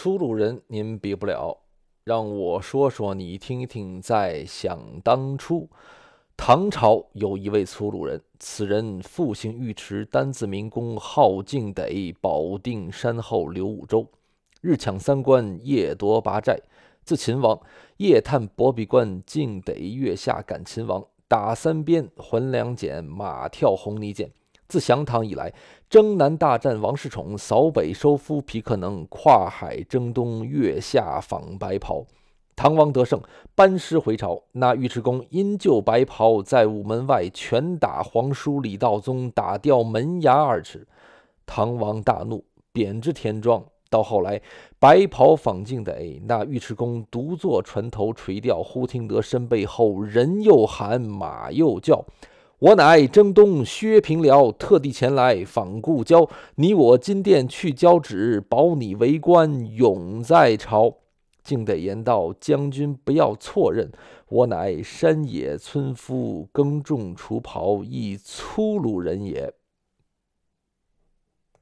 粗鲁人您比不了，让我说说你听听。在想当初，唐朝有一位粗鲁人，此人复姓尉迟，单字明公，号敬得，保定山后刘武周，日抢三关，夜夺八寨。自秦王，夜探博比关，敬得月下赶秦王，打三鞭，还两锏，马跳红泥涧。自降唐以来，征南大战王世充，扫北收复皮克能，跨海征东，月下访白袍。唐王得胜，班师回朝。那尉迟恭因救白袍，在午门外拳打皇叔李道宗，打掉门牙二尺。唐王大怒，贬之田庄。到后来，白袍访敬得，那尉迟恭独坐船头垂钓，忽听得身背后人又喊，马又叫。我乃征东薛平辽，特地前来访故交。你我金殿去交旨，保你为官永在朝。敬得言道：“将军不要错认，我乃山野村夫，耕种锄刨，亦粗鲁人也。”